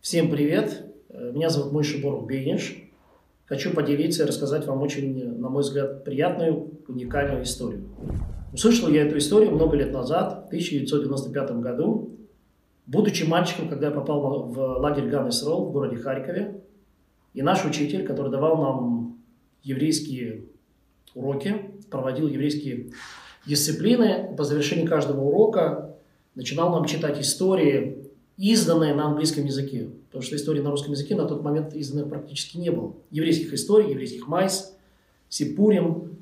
Всем привет! Меня зовут Мойша Боров Бейниш. Хочу поделиться и рассказать вам очень, на мой взгляд, приятную, уникальную историю. Услышал я эту историю много лет назад, в 1995 году, будучи мальчиком, когда я попал в лагерь Ганнесрол в городе Харькове. И наш учитель, который давал нам еврейские уроки, проводил еврейские дисциплины, по завершении каждого урока начинал нам читать истории, изданные на английском языке. Потому что истории на русском языке на тот момент изданных практически не было. Еврейских историй, еврейских майс, Сипурим.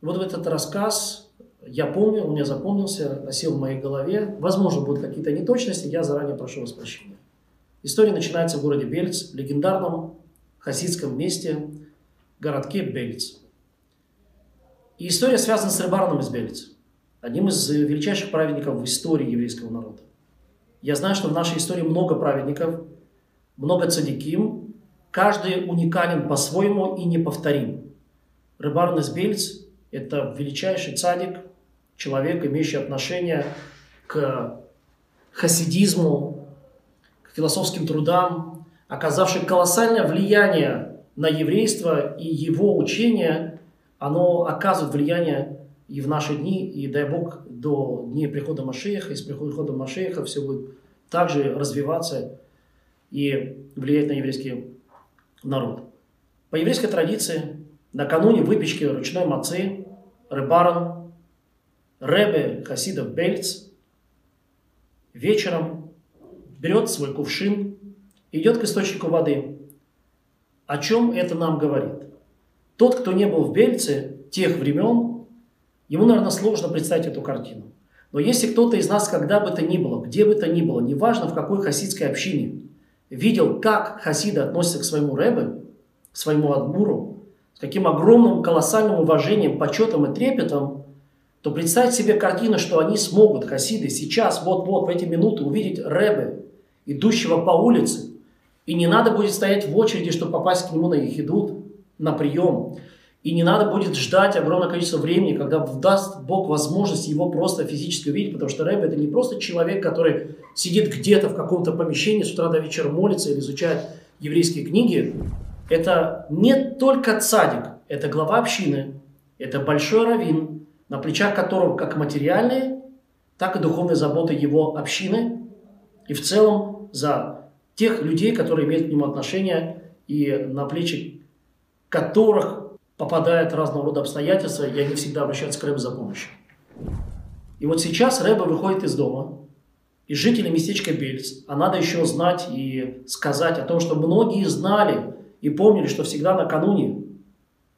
Вот в этот рассказ я помню, он мне запомнился, осел в моей голове. Возможно, будут какие-то неточности, я заранее прошу вас прощения. История начинается в городе Бельц, легендарном хасидском месте, городке Бельц. И история связана с Рыбарном из Бельц, одним из величайших праведников в истории еврейского народа. Я знаю, что в нашей истории много праведников, много цадиким, каждый уникален по-своему и неповторим. Рыбарн из Бельц – это величайший цадик, человек, имеющий отношение к хасидизму, к философским трудам, оказавший колоссальное влияние на еврейство и его учение, оно оказывает влияние и в наши дни, и дай Бог, до дней прихода Машеха, и с приходом Машеха все будет также развиваться и влиять на еврейский народ. По еврейской традиции, накануне выпечки ручной мацы, рыбаран, Ребе Хасидов Бельц вечером берет свой кувшин, идет к источнику воды. О чем это нам говорит? Тот, кто не был в Бельце тех времен, ему, наверное, сложно представить эту картину. Но если кто-то из нас, когда бы то ни было, где бы то ни было, неважно в какой хасидской общине, видел, как хасиды относятся к своему рэбе, к своему адмуру, с каким огромным, колоссальным уважением, почетом и трепетом, то представьте себе картину, что они смогут, хасиды, сейчас, вот-вот, в эти минуты увидеть рэбе, идущего по улице, и не надо будет стоять в очереди, чтобы попасть к нему на ехидут, на прием. И не надо будет ждать огромное количество времени, когда даст Бог возможность его просто физически увидеть, потому что Рэб это не просто человек, который сидит где-то в каком-то помещении, с утра до вечера молится или изучает еврейские книги. Это не только цадик, это глава общины, это большой раввин, на плечах которого как материальные, так и духовные заботы его общины и в целом за тех людей, которые имеют к нему отношение и на плечи которых попадают разного рода обстоятельства, и они всегда обращаются к Рэбе за помощью. И вот сейчас Рэбе выходит из дома, и жители местечка Бельц, а надо еще знать и сказать о том, что многие знали и помнили, что всегда накануне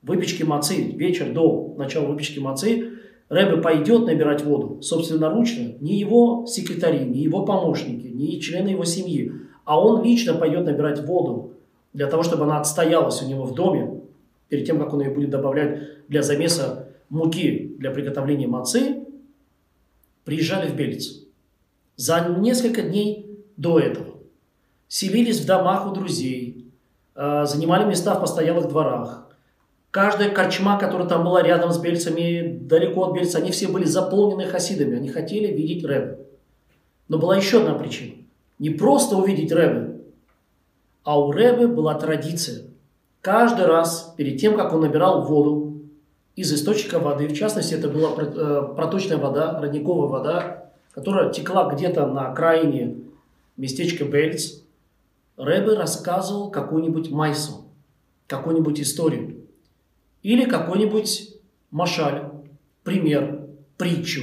выпечки мацы, вечер до начала выпечки мацы, Рэбе пойдет набирать воду собственноручно, не его секретари, не его помощники, не члены его семьи, а он лично пойдет набирать воду для того, чтобы она отстоялась у него в доме, перед тем, как он ее будет добавлять для замеса муки для приготовления мацы, приезжали в Белец. За несколько дней до этого селились в домах у друзей, а, занимали места в постоялых дворах. Каждая корчма, которая там была рядом с Бельцами, далеко от Бельца, они все были заполнены хасидами. Они хотели видеть Рэбе. Но была еще одна причина. Не просто увидеть Рэбе, а у Рэбе была традиция – Каждый раз перед тем, как он набирал воду из источника воды, в частности, это была э, проточная вода, родниковая вода, которая текла где-то на окраине местечка Бельц, Рэбе рассказывал какую-нибудь майсу, какую-нибудь историю или какой-нибудь машаль, пример, притчу.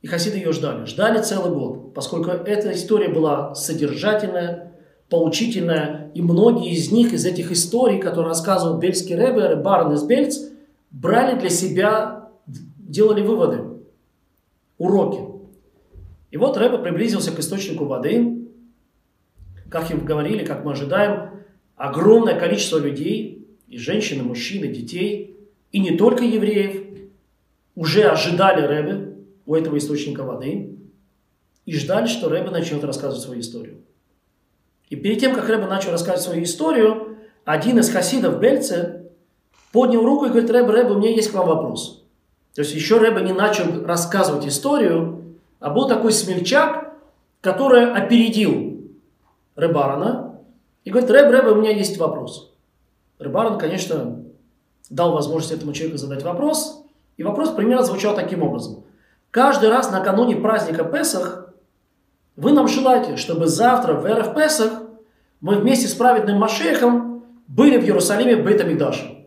И хасиды ее ждали. Ждали целый год, поскольку эта история была содержательная, поучительная, и многие из них, из этих историй, которые рассказывал Бельский Ребе, Барн из Бельц, брали для себя, делали выводы, уроки. И вот Рэбе приблизился к источнику воды, как им говорили, как мы ожидаем, огромное количество людей, и женщин, и мужчин, и детей, и не только евреев, уже ожидали Рэбе у этого источника воды и ждали, что Рэбе начнет рассказывать свою историю. И перед тем, как Рэбе начал рассказывать свою историю, один из хасидов Бельце поднял руку и говорит, Рэбе, Рэбе, у меня есть к вам вопрос. То есть еще Рэбе не начал рассказывать историю, А был такой смельчак, который опередил Рыбарана и говорит, Рэб, Рэб, у меня есть вопрос. Рыбаран, конечно, дал возможность этому человеку задать вопрос, и вопрос примерно звучал таким образом. Каждый раз накануне праздника Песах вы нам желаете, чтобы завтра в РФ Песах мы вместе с праведным Машехом были в Иерусалиме в Бейтамикдаше.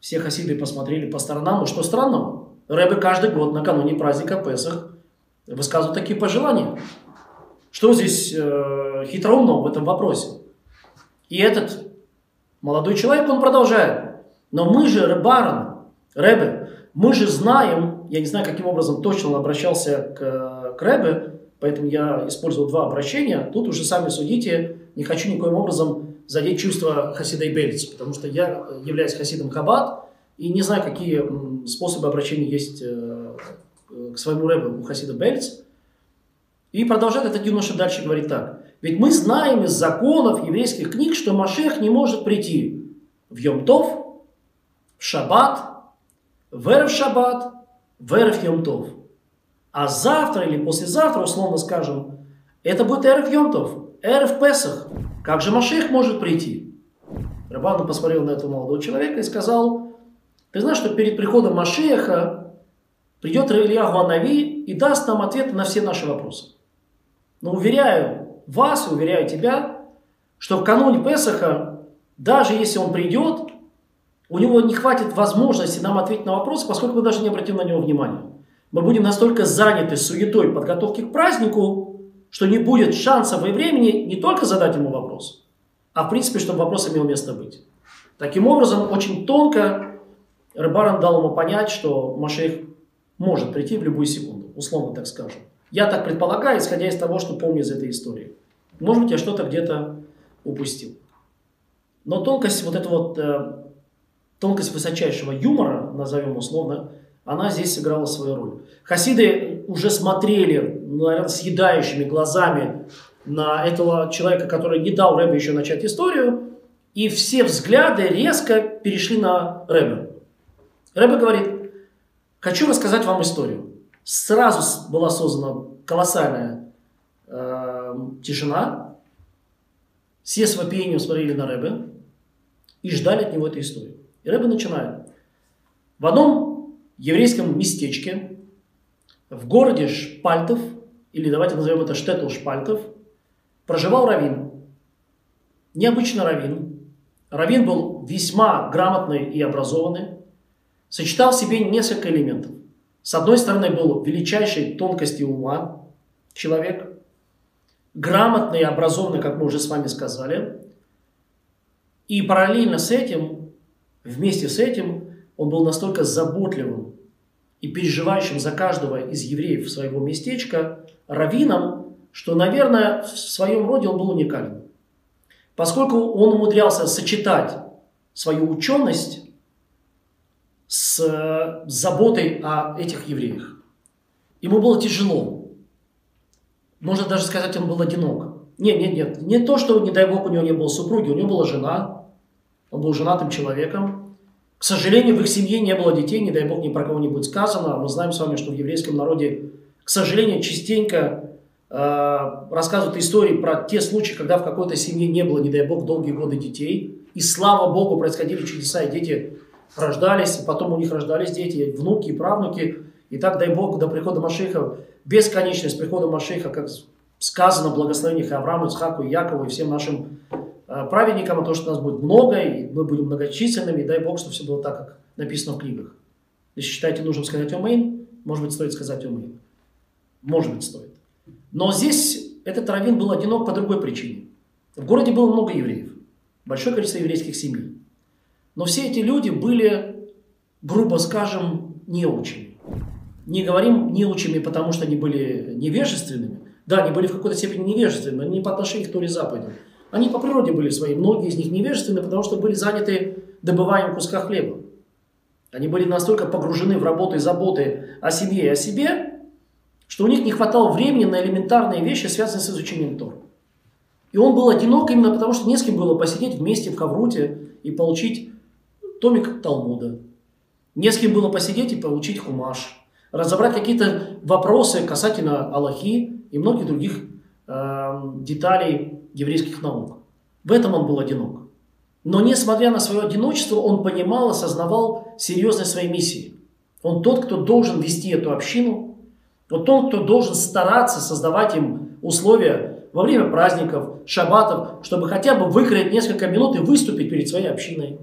Все хасиды посмотрели по сторонам, ну что странного? Рэбе каждый год накануне праздника Песах высказывают такие пожелания. Что здесь э, хитроумного в этом вопросе? И этот молодой человек, он продолжает. Но мы же, Рыбаран, Рэбе, мы же знаем, я не знаю, каким образом точно он обращался к, к Рэбе, поэтому я использовал два обращения. Тут уже сами судите, не хочу никоим образом задеть чувства Хасида и Бельц, потому что я являюсь Хасидом Хаббат и не знаю, какие способы обращения есть э, к своему рэбу у Хасида Бельц. И продолжает этот юноша дальше говорить так. Ведь мы знаем из законов еврейских книг, что Машех не может прийти в Йомтов, в Шаббат, в Эрев Шаббат, в Эрев Йомтов. А завтра или послезавтра, условно скажем, это будет Эрев Йомтов, Эрев Песах. Как же Машех может прийти? Рабану посмотрел на этого молодого человека и сказал, ты знаешь, что перед приходом Машеха придет Илья Нави и даст нам ответы на все наши вопросы. Но уверяю вас, уверяю тебя, что в кануне Песаха, даже если он придет, у него не хватит возможности нам ответить на вопросы, поскольку мы даже не обратим на него внимания. Мы будем настолько заняты суетой подготовки к празднику, что не будет шансов и времени не только задать ему вопрос, а в принципе, чтобы вопрос имел место быть. Таким образом, очень тонко Рыбаран дал ему понять, что Машех может прийти в любую секунду, условно так скажем. Я так предполагаю, исходя из того, что помню из этой истории. Может быть, я что-то где-то упустил. Но тонкость, вот эта вот э, тонкость высочайшего юмора, назовем условно, она здесь сыграла свою роль. Хасиды уже смотрели, наверное, съедающими глазами на этого человека, который не дал Рэбе еще начать историю, и все взгляды резко перешли на Рэбе. Рэбе говорит, хочу рассказать вам историю. Сразу была создана колоссальная э, тишина. Все с вопиением смотрели на Рэбе и ждали от него этой истории. И Рэбе начинает. В одном еврейском местечке, в городе Шпальтов, или давайте назовем это Штетл Шпальтов, проживал Равин. Необычный Равин. Равин был весьма грамотный и образованный, сочетал в себе несколько элементов. С одной стороны, был величайшей тонкости ума человек, грамотный и образованный, как мы уже с вами сказали, и параллельно с этим Вместе с этим он был настолько заботливым и переживающим за каждого из евреев своего местечка раввином, что, наверное, в своем роде он был уникален. Поскольку он умудрялся сочетать свою ученость с э, заботой о этих евреях. Ему было тяжело. Можно даже сказать, он был одинок. Нет, нет, нет. Не то, что, не дай бог, у него не было супруги. У него была жена, он был женатым человеком. К сожалению, в их семье не было детей, не дай бог ни про кого не будет сказано. Мы знаем с вами, что в еврейском народе, к сожалению, частенько э, рассказывают истории про те случаи, когда в какой-то семье не было, не дай бог, долгие годы детей. И слава богу, происходили чудеса, и дети рождались, и потом у них рождались дети, внуки правнуки. И так, дай бог, до прихода Машиха, бесконечность прихода Машиха, как сказано в благословениях Аврааму, Исхаку, Якову и всем нашим праведникам, а то, что нас будет много, и мы будем многочисленными, и дай Бог, чтобы все было так, как написано в книгах. Если считаете нужным сказать «Омейн», может быть, стоит сказать «Омейн». Может быть, стоит. Но здесь этот раввин был одинок по другой причине. В городе было много евреев, большое количество еврейских семей. Но все эти люди были, грубо скажем, неучими. Не говорим неучими, потому что они были невежественными. Да, они были в какой-то степени невежественными, но не по отношению к Торе заповедям. Они по природе были свои, многие из них невежественны, потому что были заняты добыванием куска хлеба. Они были настолько погружены в работу и заботы о семье и о себе, что у них не хватало времени на элементарные вещи, связанные с изучением Тор. И он был одинок именно потому, что не с кем было посидеть вместе в Хавруте и получить томик Талмуда. Не с кем было посидеть и получить хумаш. разобрать какие-то вопросы касательно Аллахи и многих других э, деталей еврейских наук. В этом он был одинок. Но несмотря на свое одиночество, он понимал, осознавал серьезность своей миссии. Он тот, кто должен вести эту общину, вот тот, кто должен стараться создавать им условия во время праздников, шаббатов, чтобы хотя бы выкроить несколько минут и выступить перед своей общиной.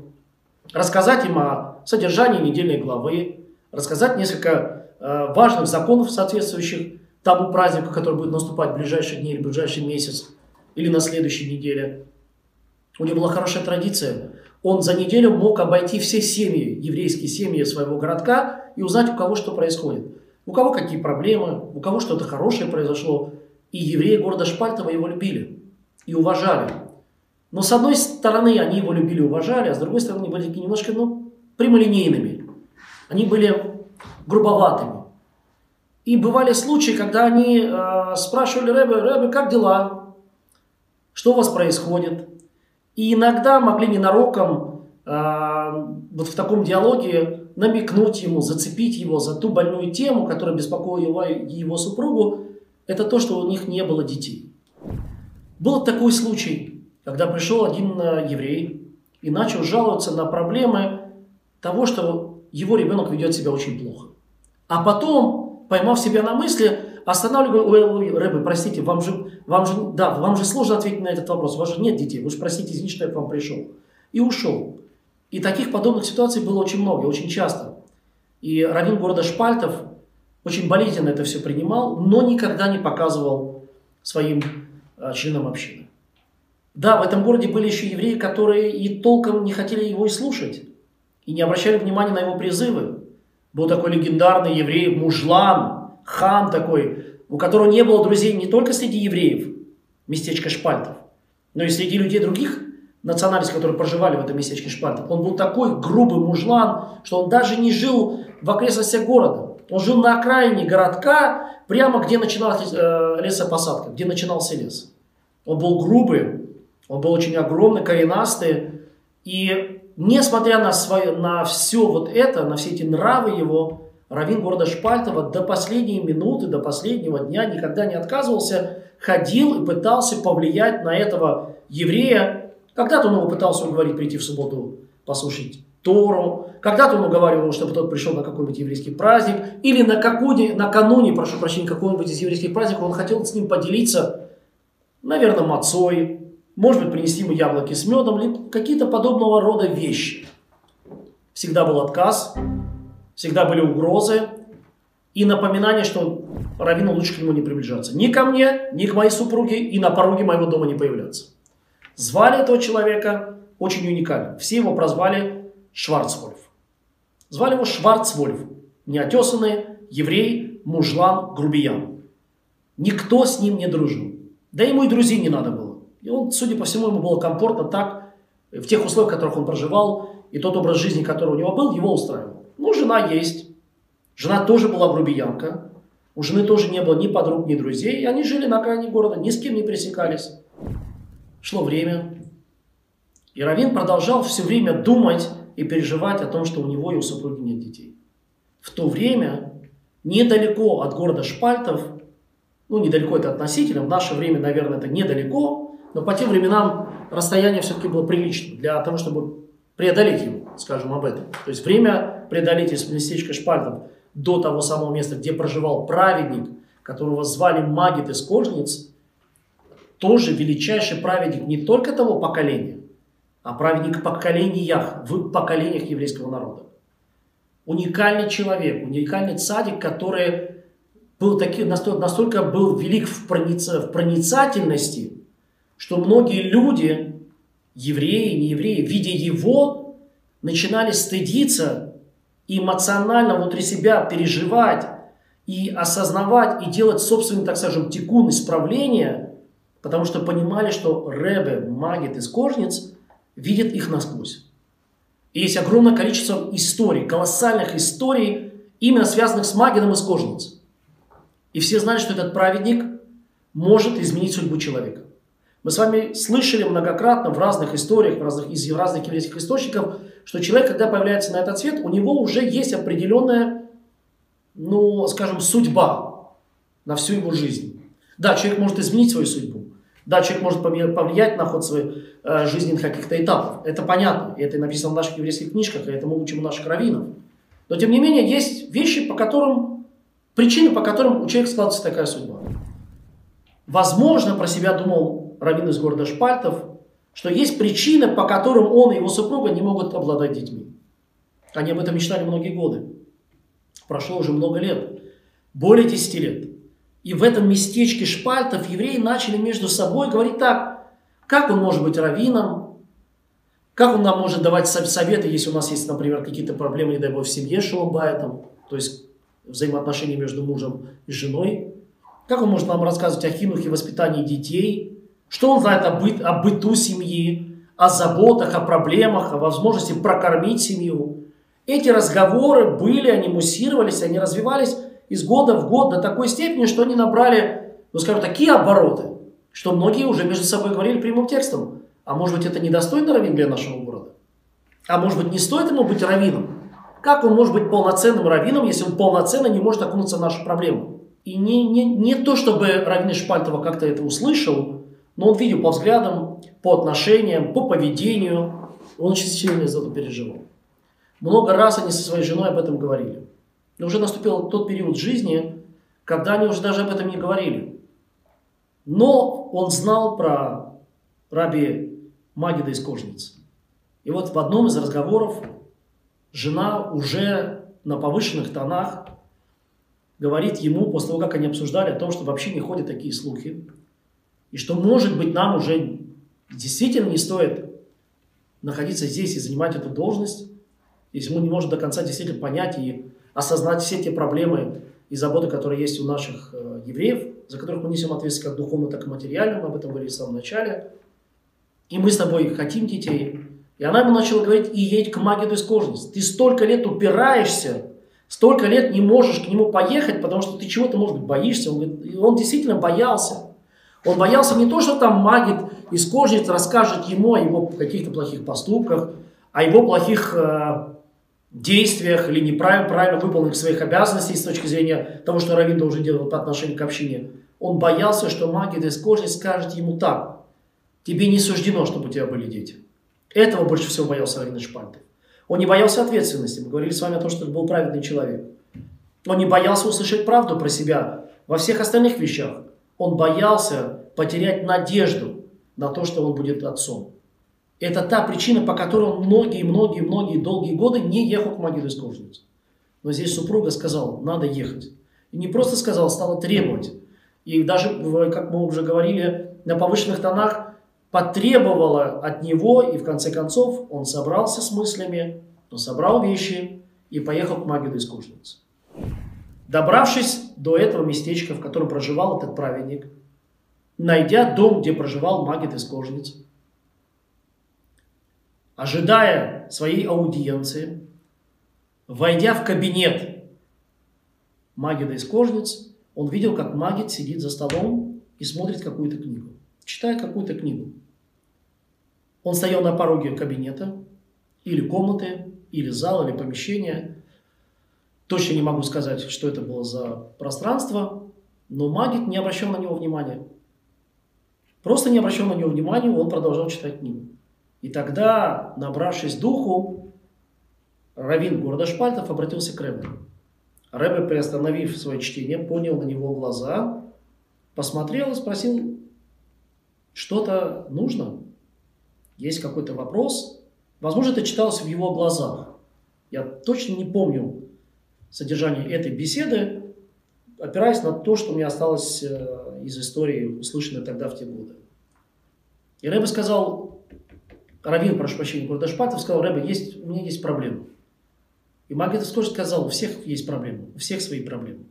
Рассказать им о содержании недельной главы, рассказать несколько э, важных законов, соответствующих тому празднику, который будет наступать в ближайшие дни или в ближайший месяц, или на следующей неделе. У него была хорошая традиция. Он за неделю мог обойти все семьи, еврейские семьи своего городка и узнать, у кого что происходит. У кого какие проблемы, у кого что-то хорошее произошло. И евреи города Шпальтова его любили и уважали. Но с одной стороны они его любили и уважали, а с другой стороны они были немножко ну, прямолинейными. Они были грубоватыми. И бывали случаи, когда они э, спрашивали Рэбе, Рэбе, как дела? Что у вас происходит? И иногда могли ненароком э, вот в таком диалоге намекнуть ему, зацепить его за ту больную тему, которая беспокоила его, супругу, это то, что у них не было детей. Был такой случай, когда пришел один э, еврей и начал жаловаться на проблемы того, что его ребенок ведет себя очень плохо. А потом, поймав себя на мысли, останавливаю, Рэбе, простите, вам же, вам же, да, вам же сложно ответить на этот вопрос, у вас же нет детей, вы же простите, извините, что я к вам пришел. И ушел. И таких подобных ситуаций было очень много, очень часто. И раввин города Шпальтов очень болезненно это все принимал, но никогда не показывал своим э, членам общины. Да, в этом городе были еще евреи, которые и толком не хотели его и слушать, и не обращали внимания на его призывы. Был такой легендарный еврей Мужлан, хан такой, у которого не было друзей не только среди евреев, местечко Шпальтов, но и среди людей других национальностей, которые проживали в этом местечке Шпальтов. Он был такой грубый мужлан, что он даже не жил в окрестностях города. Он жил на окраине городка, прямо где начиналась э, лесопосадка, где начинался лес. Он был грубый, он был очень огромный, коренастый. И несмотря на, свое, на все вот это, на все эти нравы его, Равин города Шпальтова до последней минуты, до последнего дня никогда не отказывался, ходил и пытался повлиять на этого еврея. Когда-то он его пытался уговорить прийти в субботу послушать Тору, когда-то он уговаривал, чтобы тот пришел на какой-нибудь еврейский праздник, или на какой накануне, прошу прощения, какого-нибудь из еврейских праздников, он хотел с ним поделиться, наверное, мацой, может быть, принести ему яблоки с медом, или какие-то подобного рода вещи. Всегда был отказ, всегда были угрозы и напоминание, что раввину лучше к нему не приближаться. Ни ко мне, ни к моей супруге и на пороге моего дома не появляться. Звали этого человека очень уникально. Все его прозвали Шварцвольф. Звали его Шварцвольф. Неотесанный, еврей, мужлан, грубиян. Никто с ним не дружил. Да ему и друзей не надо было. И он, судя по всему, ему было комфортно так, в тех условиях, в которых он проживал, и тот образ жизни, который у него был, его устраивал. Ну, жена есть. Жена тоже была грубиянка. У жены тоже не было ни подруг, ни друзей. И они жили на окраине города, ни с кем не пересекались. Шло время. И Равин продолжал все время думать и переживать о том, что у него и у супруги нет детей. В то время недалеко от города Шпальтов, ну недалеко это относительно, в наше время, наверное, это недалеко, но по тем временам расстояние все-таки было приличным для того, чтобы преодолеть его, скажем об этом. То есть время преодолеть из местечка Шпальтов до того самого места, где проживал праведник, которого звали Магит из Кожниц, тоже величайший праведник не только того поколения, а праведник поколениях, в поколениях еврейского народа. Уникальный человек, уникальный цадик, который был таки, настолько, настолько был велик в, проница, в проницательности, что многие люди евреи, не евреи, видя его, начинали стыдиться и эмоционально внутри себя переживать и осознавать и делать собственный, так скажем, текун исправления, потому что понимали, что Ребе, Магит из Кожниц видит их насквозь. И есть огромное количество историй, колоссальных историй, именно связанных с Магидом из Кожниц. И все знают, что этот праведник может изменить судьбу человека. Мы с вами слышали многократно в разных историях, в разных, из разных еврейских источников, что человек, когда появляется на этот свет, у него уже есть определенная, ну, скажем, судьба на всю его жизнь. Да, человек может изменить свою судьбу. Да, человек может повлиять на ход своих э, жизненных каких-то этапов. Это понятно. И это написано в наших еврейских книжках, и это мы учим у наших раввинов. Но, тем не менее, есть вещи, по которым, причины, по которым у человека складывается такая судьба. Возможно, про себя думал раввин из города Шпальтов, что есть причины, по которым он и его супруга не могут обладать детьми. Они об этом мечтали многие годы. Прошло уже много лет, более 10 лет. И в этом местечке Шпальтов евреи начали между собой говорить так, как он может быть раввином, как он нам может давать советы, если у нас есть, например, какие-то проблемы, не дай бог, в семье шалобайтом, то есть взаимоотношения между мужем и женой, как он может нам рассказывать о хинухе воспитании детей, что он знает о, быт, о быту семьи, о заботах, о проблемах, о возможности прокормить семью. Эти разговоры были, они муссировались, они развивались из года в год до такой степени, что они набрали, ну скажем, такие обороты, что многие уже между собой говорили прямым текстом. А может быть это недостойный раввин для нашего города? А может быть не стоит ему быть раввином? Как он может быть полноценным раввином, если он полноценно не может окунуться в нашу проблему? И не, не, не то, чтобы раввин Шпальтова как-то это услышал, но он видел по взглядам, по отношениям, по поведению. Он очень сильно из этого переживал. Много раз они со своей женой об этом говорили. И уже наступил тот период жизни, когда они уже даже об этом не говорили. Но он знал про раби Магида из Кожницы. И вот в одном из разговоров жена уже на повышенных тонах говорит ему, после того, как они обсуждали о том, что вообще не ходят такие слухи, и что, может быть, нам уже действительно не стоит находиться здесь и занимать эту должность, если мы не можем до конца действительно понять и осознать все те проблемы и заботы, которые есть у наших э, евреев, за которых мы несем ответственность как духовно, так и материально, мы об этом говорили в самом начале. И мы с тобой хотим детей. И она ему начала говорить, и едь к Магиду из кожницы. Ты столько лет упираешься, столько лет не можешь к нему поехать, потому что ты чего-то, может быть, боишься. Он, говорит, он действительно боялся. Он боялся не то, что там Магид из кожницы расскажет ему о его каких-то плохих поступках, о его плохих э, действиях или неправильно правильно выполненных своих обязанностей с точки зрения того, что Равин должен делать по отношению к общине. Он боялся, что магия из кожи скажет ему так. Тебе не суждено, чтобы у тебя были дети. Этого больше всего боялся Равин Шпальтов. Он не боялся ответственности. Мы говорили с вами о том, что это был праведный человек. Он не боялся услышать правду про себя во всех остальных вещах. Он боялся потерять надежду на то, что он будет отцом. Это та причина, по которой он многие-многие-многие долгие годы не ехал к могиле из кожницы. Но здесь супруга сказала, надо ехать. И не просто сказала, стала требовать. И даже, как мы уже говорили, на повышенных тонах потребовала от него, и в конце концов он собрался с мыслями, он собрал вещи и поехал к Магиду из кожницы. Добравшись до этого местечка, в котором проживал этот праведник, найдя дом, где проживал Магид из кожницы, ожидая своей аудиенции, войдя в кабинет Магида из кожниц, он видел, как Магид сидит за столом и смотрит какую-то книгу, читает какую-то книгу. Он стоял на пороге кабинета, или комнаты, или зала, или помещения. Точно не могу сказать, что это было за пространство, но Магид не обращал на него внимания. Просто не обращал на него внимания, он продолжал читать книгу. И тогда, набравшись духу, Равин города Шпальтов обратился к Рэбе. Рэбе, приостановив свое чтение, понял на него глаза, посмотрел и спросил, что-то нужно? Есть какой-то вопрос? Возможно, это читалось в его глазах. Я точно не помню содержание этой беседы, опираясь на то, что мне осталось э, из истории, услышанной тогда в те годы. И Рэбе сказал, Равин, прошу прощения, Курдашпатов сказал, Рэбе, есть, у меня есть проблема. И Магнитов тоже сказал, у всех есть проблемы, у всех свои проблемы.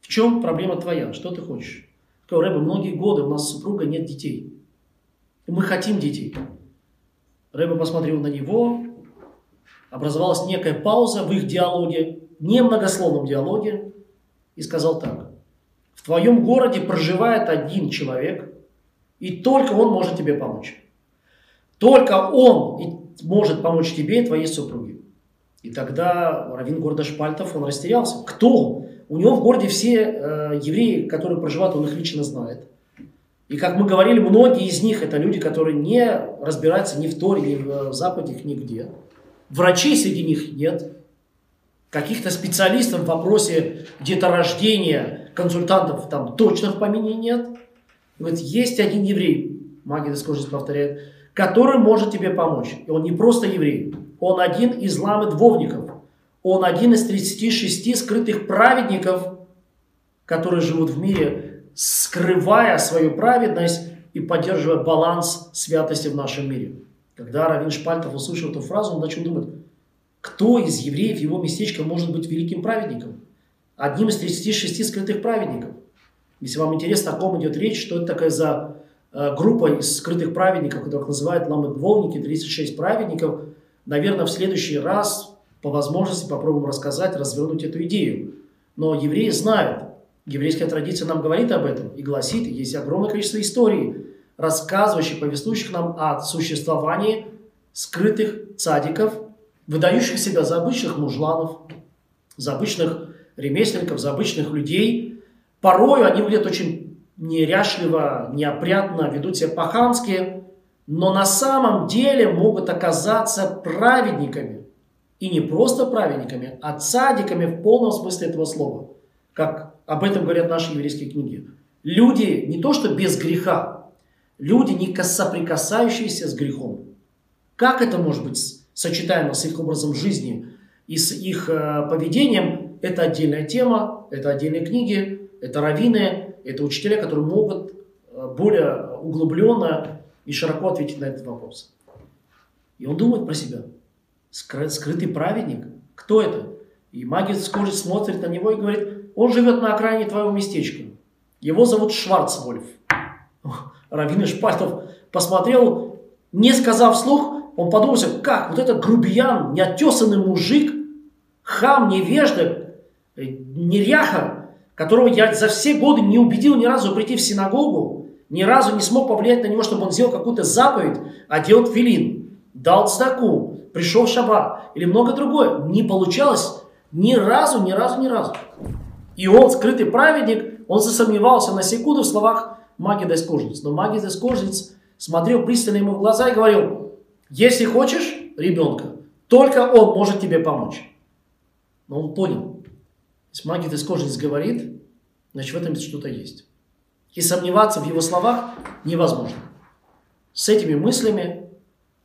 В чем проблема твоя? Что ты хочешь? Сказал, Рэбе, многие годы у нас с супругой нет детей. И мы хотим детей. Рэбе посмотрел на него, образовалась некая пауза в их диалоге, немногословном диалоге, и сказал так. В твоем городе проживает один человек, и только он может тебе помочь. Только Он может помочь тебе и твоей супруге. И тогда Равин города Шпальтов, он растерялся. Кто? У него в городе все э, евреи, которые проживают, он их лично знает. И как мы говорили, многие из них это люди, которые не разбираются ни в Торе, ни в э, заповедях, нигде. Врачей среди них нет. Каких-то специалистов в вопросе деторождения, консультантов там точно в помине нет. И вот есть один еврей, магия Дискурсис повторяет, который может тебе помочь. И он не просто еврей, он один из ламы двовников. Он один из 36 скрытых праведников, которые живут в мире, скрывая свою праведность и поддерживая баланс святости в нашем мире. Когда Равин Шпальтов услышал эту фразу, он начал думать, кто из евреев его местечка может быть великим праведником? Одним из 36 скрытых праведников. Если вам интересно, о ком идет речь, что это такая за э, группа из скрытых праведников, которых называют ламы-двовники, 36 праведников, наверное, в следующий раз по возможности попробуем рассказать, развернуть эту идею. Но евреи знают, еврейская традиция нам говорит об этом и гласит, есть огромное количество историй, рассказывающих, повествующих нам о существовании скрытых цадиков, выдающих себя за обычных мужланов, за обычных ремесленников, за обычных людей. Порою они выглядят очень неряшливо, неопрятно, ведут себя по-хамски, но на самом деле могут оказаться праведниками. И не просто праведниками, а цадиками в полном смысле этого слова. Как об этом говорят наши еврейские книги. Люди не то что без греха, люди не соприкасающиеся с грехом. Как это может быть сочетаемо с их образом жизни и с их э, поведением, это отдельная тема, это отдельные книги, это раввины, это учителя, которые могут э, более углубленно и широко ответить на этот вопрос. И он думает про себя. Скрытый праведник? Кто это? И магия вскоре смотрит на него и говорит, он живет на окраине твоего местечка. Его зовут Шварцвольф. Равин Шпальтов посмотрел, не сказав вслух, он подумал, как, вот этот грубиян, неотесанный мужик, хам, невежда, э, неряха, которого я за все годы не убедил ни разу прийти в синагогу, ни разу не смог повлиять на него, чтобы он сделал какую-то заповедь, одел филин, дал цдаку, пришел в шаббат или много другое. Не получалось ни разу, ни разу, ни разу. И он, скрытый праведник, он засомневался на секунду в словах Маги Дескожниц. Но Маги Дескожниц смотрел пристально ему в глаза и говорил, если хочешь ребенка, только он может тебе помочь. Но он понял, если Маги Дескожниц говорит, значит в этом что-то есть. И сомневаться в его словах невозможно. С этими мыслями,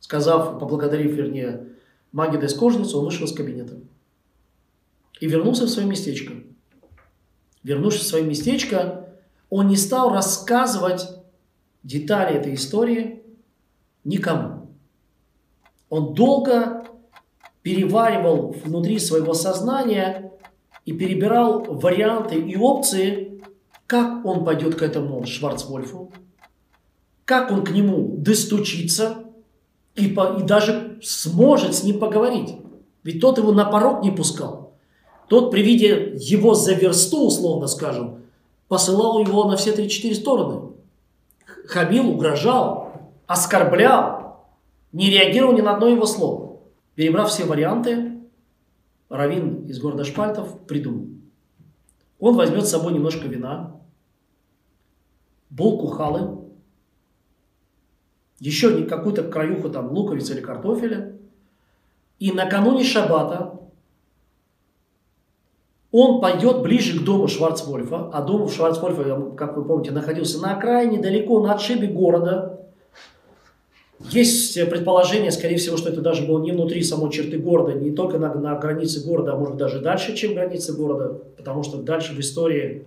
сказав, поблагодарив, вернее, Магида из кожницы, он вышел из кабинета. И вернулся в свое местечко. Вернувшись в свое местечко, он не стал рассказывать детали этой истории никому. Он долго переваривал внутри своего сознания и перебирал варианты и опции, как он пойдет к этому Шварцвольфу, как он к нему достучится и, по, и даже сможет с ним поговорить. Ведь тот его на порог не пускал. Тот при виде его за версту, условно скажем, посылал его на все три-четыре стороны. Хамил, угрожал, оскорблял, не реагировал ни на одно его слово. Перебрав все варианты, Равин из города Шпальтов придумал. Он возьмет с собой немножко вина, булку халы, еще какую-то краюху там луковицы или картофеля. И накануне шаббата он пойдет ближе к дому Шварцвольфа, а дом Шварцвольфа, как вы помните, находился на окраине, далеко на отшибе города. Есть предположение, скорее всего, что это даже было не внутри самой черты города, не только на, на границе города, а может даже дальше, чем границы города, потому что дальше в истории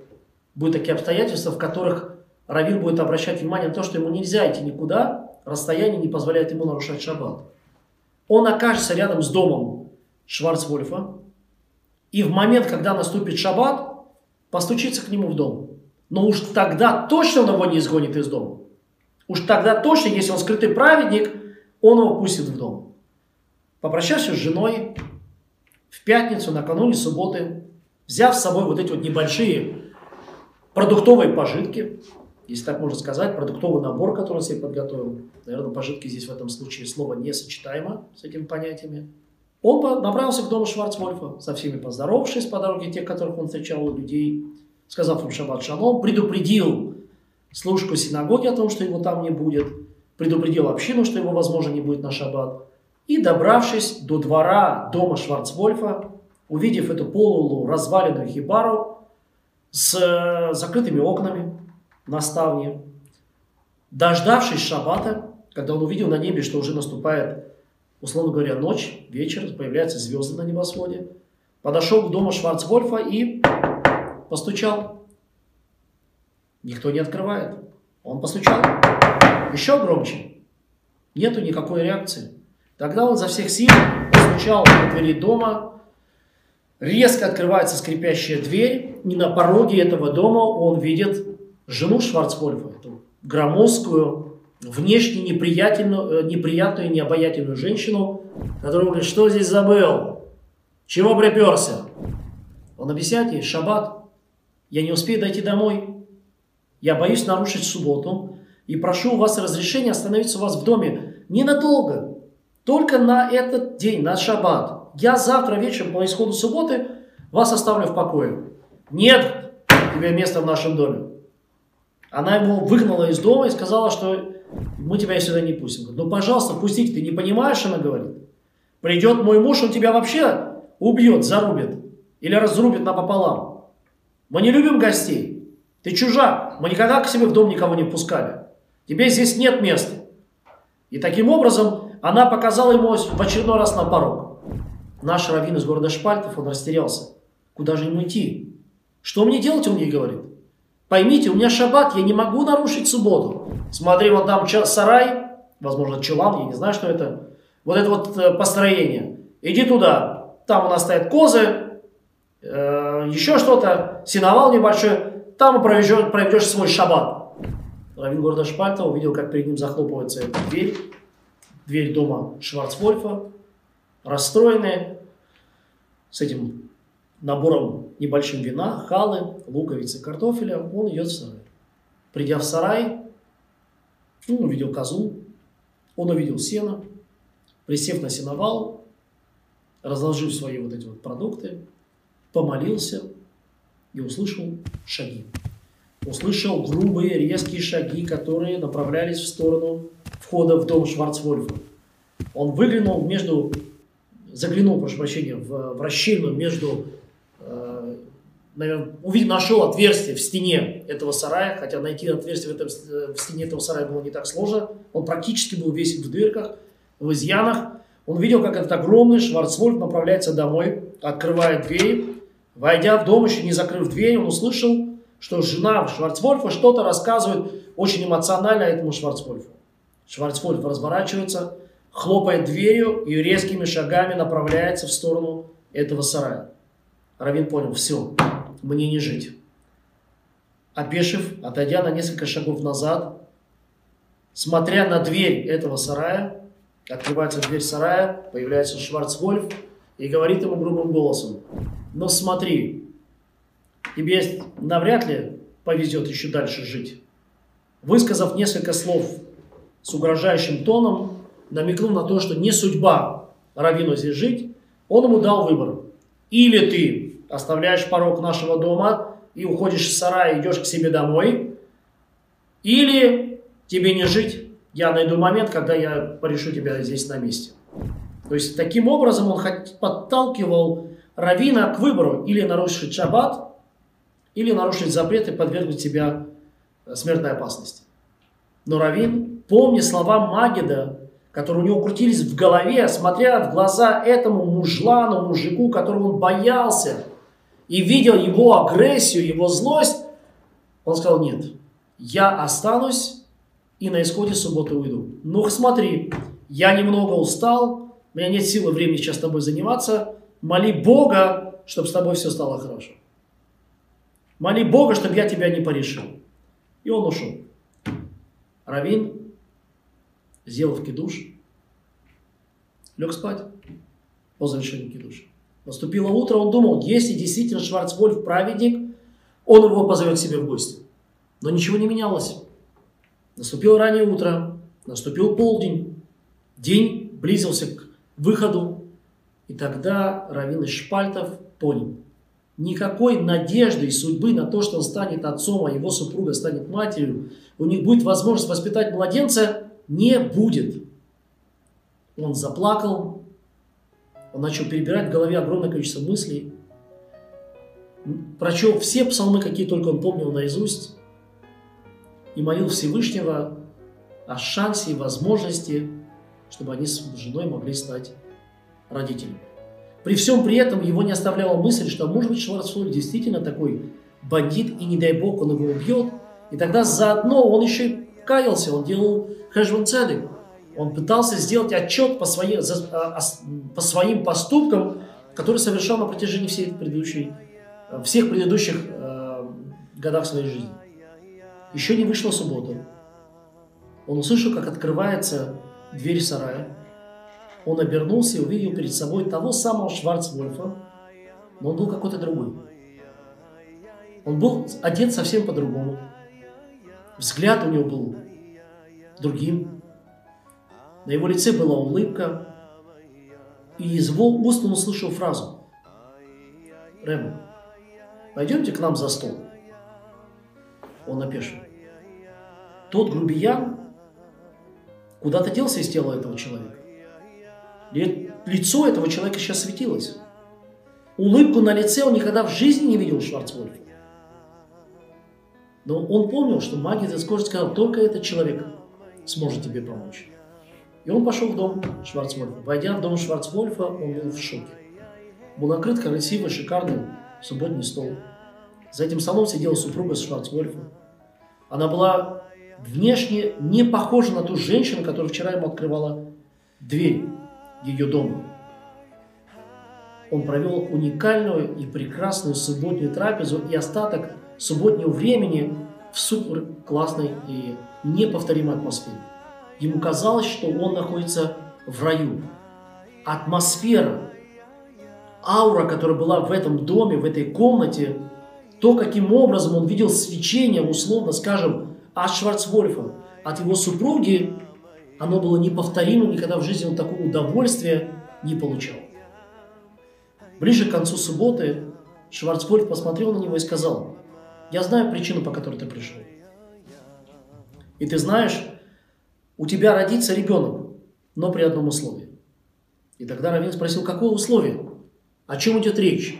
будут такие обстоятельства, в которых Равин будет обращать внимание на то, что ему нельзя идти никуда, расстояние не позволяет ему нарушать шаббат. Он окажется рядом с домом Шварцвольфа, и в момент, когда наступит шаббат, постучится к нему в дом. Но уж тогда точно он его не изгонит из дома. Уж тогда точно, если он скрытый праведник, он его пустит в дом. Попрощавшись с женой в пятницу, накануне субботы, взяв с собой вот эти вот небольшие продуктовые пожитки, если так можно сказать, продуктовый набор, который он себе подготовил. Наверное, пожитки здесь в этом случае слово не сочетаемо с этими понятиями. Он направился к дому Шварцвольфа, со всеми поздоровавшись по дороге, тех, которых он встречал у людей, сказав им шаббат шалом, предупредил служку синагоги о том, что его там не будет, предупредил общину, что его, возможно, не будет на шаббат, и, добравшись до двора дома Шварцвольфа, увидев эту полулу разваленную хибару с э, закрытыми окнами на ставне, дождавшись шаббата, когда он увидел на небе, что уже наступает, условно говоря, ночь, вечер, появляются звезды на небосводе, подошел к дому Шварцвольфа и постучал. Никто не открывает. Он постучал. Еще громче. Нету никакой реакции. Тогда он за всех сил постучал на двери дома. Резко открывается скрипящая дверь. И на пороге этого дома он видит жену Шварцвольфа, эту громоздкую, внешне неприятную, э, неприятную, необаятельную женщину, которая говорит, что здесь забыл? Чего приперся? Он объясняет ей, шаббат, я не успею дойти домой, я боюсь нарушить субботу и прошу у вас разрешения остановиться у вас в доме ненадолго, только на этот день, на шаббат. Я завтра вечером по исходу субботы вас оставлю в покое. Нет тебе места в нашем доме. Она его выгнала из дома и сказала, что мы тебя сюда не пустим. Ну, пожалуйста, пустите, ты не понимаешь, она говорит. Придет мой муж, он тебя вообще убьет, зарубит или разрубит напополам. Мы не любим гостей. Ты чужак. Мы никогда к себе в дом никого не пускали. Тебе здесь нет места. И таким образом она показала ему в очередной раз на порог. Наш раввин из города Шпальтов, он растерялся. Куда же ему идти? Что мне делать, он ей говорит. Поймите, у меня шаббат, я не могу нарушить субботу. Смотри, вот там сарай, возможно, чулан, я не знаю, что это. Вот это вот э, построение. Иди туда, там у нас стоят козы, э, еще что-то, синовал небольшой там проведешь, проведешь свой шаббат. Равин города Шпальта увидел, как перед ним захлопывается дверь, дверь дома Шварцвольфа, расстроенный, с этим набором небольшим вина, халы, луковицы, картофеля, он идет в сарай. Придя в сарай, он увидел козу, он увидел сено, присев на сеновал, разложив свои вот эти вот продукты, помолился, и услышал шаги. Услышал грубые, резкие шаги, которые направлялись в сторону входа в дом Шварцвольфа. Он выглянул между, заглянул, прошу прощения, в, в расщелину между, э, наверное, увидел, нашел отверстие в стене этого сарая, хотя найти отверстие в, этом, в стене этого сарая было не так сложно. Он практически был весь в дырках, в изъянах. Он видел, как этот огромный Шварцвольф направляется домой, открывает дверь, Войдя в дом, еще не закрыв дверь, он услышал, что жена Шварцвольфа что-то рассказывает очень эмоционально этому Шварцвольфу. Шварцвольф разворачивается, хлопает дверью и резкими шагами направляется в сторону этого сарая. Равин понял, все, мне не жить. Опешив, отойдя на несколько шагов назад, смотря на дверь этого сарая, открывается дверь сарая, появляется Шварцвольф и говорит ему грубым голосом, но смотри, тебе навряд ли повезет еще дальше жить. Высказав несколько слов с угрожающим тоном, намекнув на то, что не судьба Равину здесь жить, он ему дал выбор. Или ты оставляешь порог нашего дома и уходишь в сарай, идешь к себе домой, или тебе не жить, я найду момент, когда я порешу тебя здесь на месте. То есть таким образом он подталкивал равина к выбору или нарушить шаббат, или нарушить запрет и подвергнуть себя э, смертной опасности. Но равин, помни слова Магида, которые у него крутились в голове, смотря в глаза этому мужлану, мужику, которого он боялся, и видел его агрессию, его злость, он сказал, нет, я останусь и на исходе субботы уйду. Ну смотри, я немного устал, у меня нет силы времени сейчас с тобой заниматься, Моли Бога, чтобы с тобой все стало хорошо. Моли Бога, чтобы я тебя не порешил. И он ушел. Равин, сделав кидуш, лег спать по завершению кидуша. Наступило утро, он думал, если действительно Шварцвольф праведник, он его позовет себе в гости. Но ничего не менялось. Наступило раннее утро, наступил полдень, день близился к выходу И тогда Равин Шпальтов понял, никакой надежды и судьбы на то, что он станет отцом, а его супруга станет матерью, у них будет возможность воспитать младенца, не будет. Он заплакал, он начал перебирать в голове огромное количество мыслей, прочел все псалмы, какие только он помнил наизусть, и молил Всевышнего о шансе и возможности, чтобы они с женой могли стать родителями. При всем при этом его не оставляла мысль, что может быть Шварцвальд действительно такой бандит, и не дай бог он его убьет. И тогда заодно он еще и каялся, он делал хэшван цедек. Он пытался сделать отчет по, своей, за, а, по своим поступкам, которые совершал на протяжении всей предыдущей, всех предыдущих э, годах своей жизни. Еще не вышла суббота. Он услышал, как открывается дверь сарая. Он обернулся и увидел перед собой того самого Шварцвольфа, но он был какой-то другой. Он был одет совсем по-другому. Взгляд у него был другим. На его лице была улыбка. И из его уст он услышал фразу. Рэм, пойдемте к нам за стол. Он опешил. Тот грубиян куда-то делся из тела этого человека. Лицо этого человека сейчас светилось. Улыбку на лице он никогда в жизни не видел Шварцвольфа. Но он помнил, что магия из кожи сказал, только этот человек сможет тебе помочь. И он пошел в дом Шварцвольфа. Войдя в дом Шварцвольфа, он был в шоке. Был накрыт красивый, шикарный субботний стол. За этим столом сидела супруга Шварцвольфа. Она была внешне не похожа на ту женщину, которая вчера ему открывала дверь ее дома. Он провел уникальную и прекрасную субботнюю трапезу и остаток субботнего времени в супер классной и неповторимой атмосфере. Ему казалось, что он находится в раю. Атмосфера, аура, которая была в этом доме, в этой комнате, то, каким образом он видел свечение, условно скажем, от Шварцвольфа, от его супруги, оно было неповторимым, никогда в жизни он такого удовольствия не получал. Ближе к концу субботы Шварцвольф посмотрел на него и сказал, «Я знаю причину, по которой ты пришел. И ты знаешь, у тебя родится ребенок, но при одном условии. И тогда Равин спросил, какое условие? О чем идет речь?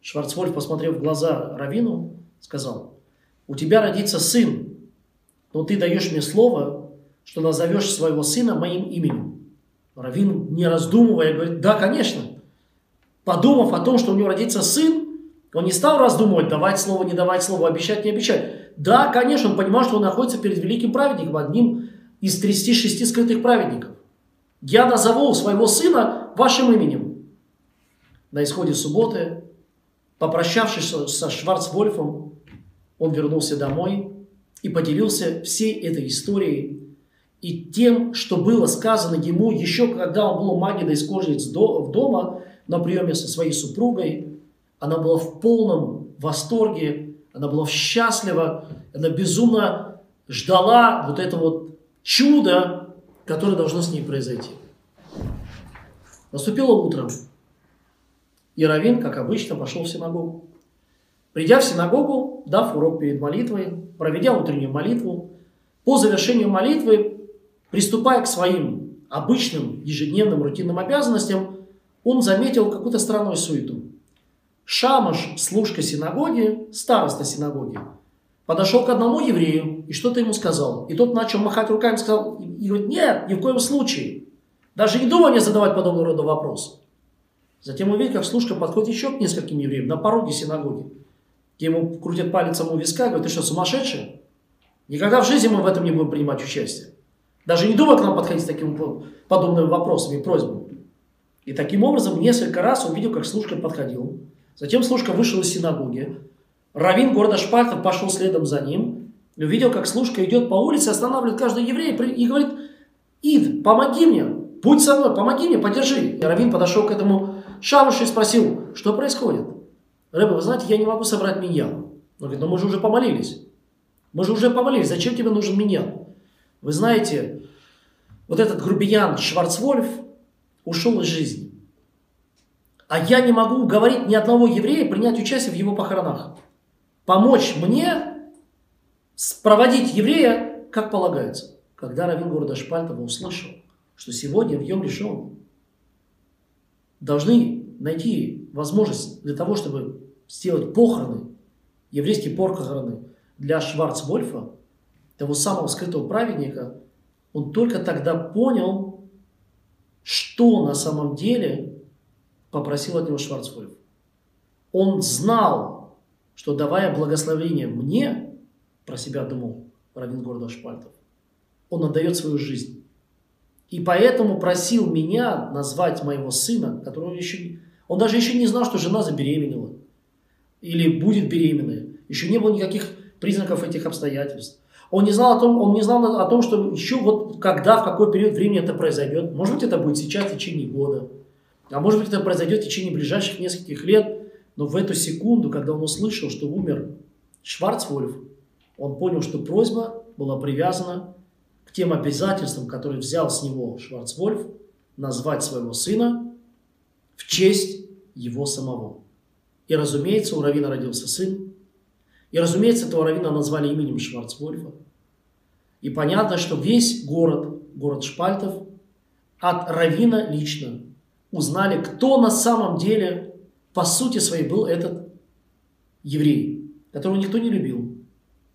Шварцвольф, посмотрев в глаза Равину, сказал, у тебя родится сын, но ты даешь мне слово, что назовешь своего сына моим именем. Равин, не раздумывая, говорит, да, конечно. Подумав о том, что у него родится сын, он не стал раздумывать, давать слово, не давать слово, обещать, не обещать. Да, конечно, он понимал, что он находится перед великим праведником, одним из 36 скрытых праведников. Я назову своего сына вашим именем. На исходе субботы, попрощавшись со Шварцвольфом, он вернулся домой и поделился всей этой историей и тем, что было сказано ему еще, когда он был Магида из Кожниц дома на приеме со своей супругой. Она была в полном восторге, она была счастлива, она безумно ждала вот это вот чудо, которое должно с ней произойти. Наступило утро. И Равин, как обычно, пошел в синагогу. Придя в синагогу, дав урок перед молитвой, проведя утреннюю молитву, по завершению молитвы, приступая к своим обычным ежедневным рутинным обязанностям, он заметил какую-то странную суету. Шамаш, служка синагоги, староста синагоги, подошел к одному еврею и что-то ему сказал. И тот начал махать руками сказал, и говорит, нет, ни в коем случае. Даже не думай мне задавать подобного рода вопрос. Затем увидел, как служка подходит еще к нескольким евреям на пороге синагоги. Где ему крутят палец у виска и говорят, ты что, сумасшедший? Никогда в жизни мы в этом не будем принимать участие. Даже не думай к нам подходить с такими подобными вопросами и просьбами. И таким образом несколько раз он видел, как служка подходил. Затем служка вышел из синагоги, Равин города Шпарта пошел следом за ним, и увидел, как служка идет по улице, останавливает каждый еврей и говорит, Ид, помоги мне, будь со мной, помоги мне, подержи. И Равин подошел к этому Шамушу и спросил, что происходит? Рэба, вы знаете, я не могу собрать миньян. Он говорит, но мы же уже помолились. Мы же уже помолились, зачем тебе нужен миньян? Вы знаете, вот этот грубиян Шварцвольф ушел из жизни. а я не могу уговорить ни одного еврея принять участие в его похоронах. Помочь мне проводить еврея, как полагается. Когда Равин города Шпальтова услышал, что сегодня в Йом Решен должны найти возможность для того, чтобы сделать похороны, еврейские похороны для Шварцвольфа, того самого скрытого праведника, он только тогда понял, что на самом деле попросил от него Шварцвольф. Он знал, что давая благословение мне, про себя думал Равин города Шпальтов, он отдает свою жизнь. И поэтому просил меня назвать моего сына, которого еще... Он даже еще не знал, что жена забеременела. Или будет беременная. Еще не было никаких признаков этих обстоятельств. Он не знал о том, он не знал о том, что еще вот когда, в какой период времени это произойдет. Может быть, это будет сейчас в течение года. А может быть, это произойдет в течение ближайших нескольких лет. Но в эту секунду, когда он услышал, что умер Шварцвольф, он понял, что просьба была привязана к тем обязательствам, которые взял с него Шварцвольф, назвать своего сына в честь его самого. И, разумеется, у Равина родился сын. И, разумеется, этого Равина назвали именем Шварцвольфа. И понятно, что весь город, город Шпальтов, от Равина лично узнали, кто на самом деле, по сути своей, был этот еврей, которого никто не любил,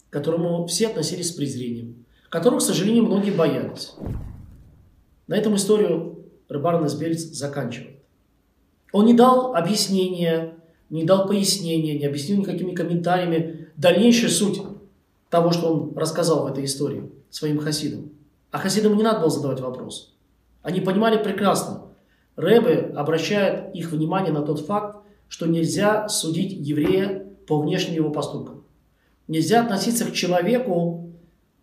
к которому все относились с презрением, которого, к сожалению, многие боялись. На этом историю Рыбар Несбельц заканчивает. Он не дал объяснения, не дал пояснения, не объяснил никакими комментариями дальнейшую суть того, что он рассказал в этой истории своим хасидам. А хасидам не надо было задавать вопрос. Они понимали прекрасно. Рэбе обращает их внимание на тот факт, что нельзя судить еврея по внешним его поступкам. Нельзя относиться к человеку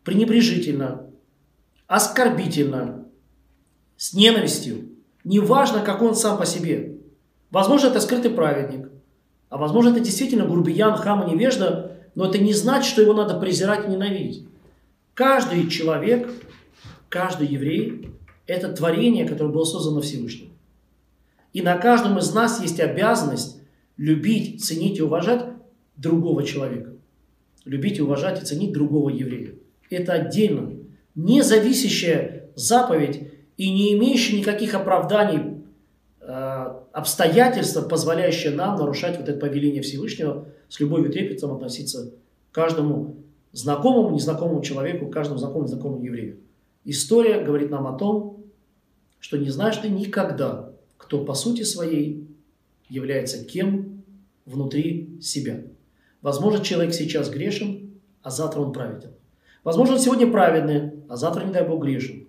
пренебрежительно, оскорбительно, с ненавистью. Неважно, как он сам по себе. Возможно, это скрытый праведник, а возможно, это действительно грубиян, хам и невежда, но это не значит, что его надо презирать и ненавидеть. Каждый человек, каждый еврей – это творение, которое было создано Всевышним. И на каждом из нас есть обязанность любить, ценить и уважать другого человека. Любить и уважать и ценить другого еврея. Это отдельно, не зависящая заповедь и не имеющая никаких оправданий обстоятельства, позволяющие нам нарушать вот это повеление Всевышнего, с любовью и трепетом относиться к каждому знакомому, незнакомому человеку, к каждому знакомому, незнакомому еврею. История говорит нам о том, что не знаешь ты никогда, кто по сути своей является кем внутри себя. Возможно, человек сейчас грешен, а завтра он праведен. Возможно, он сегодня праведный, а завтра, не дай Бог, грешен.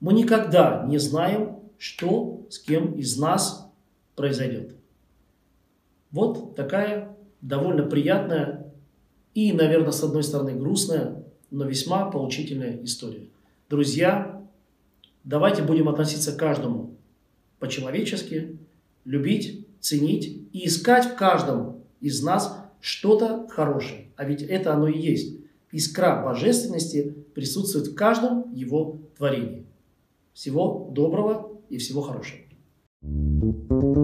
Мы никогда не знаем, что с кем из нас произойдет. Вот такая довольно приятная и, наверное, с одной стороны грустная, но весьма поучительная история. Друзья, давайте будем относиться к каждому по-человечески, любить, ценить и искать в каждом из нас что-то хорошее. А ведь это оно и есть. Искра божественности присутствует в каждом его творении. Всего доброго и всего хорошего. Thank you.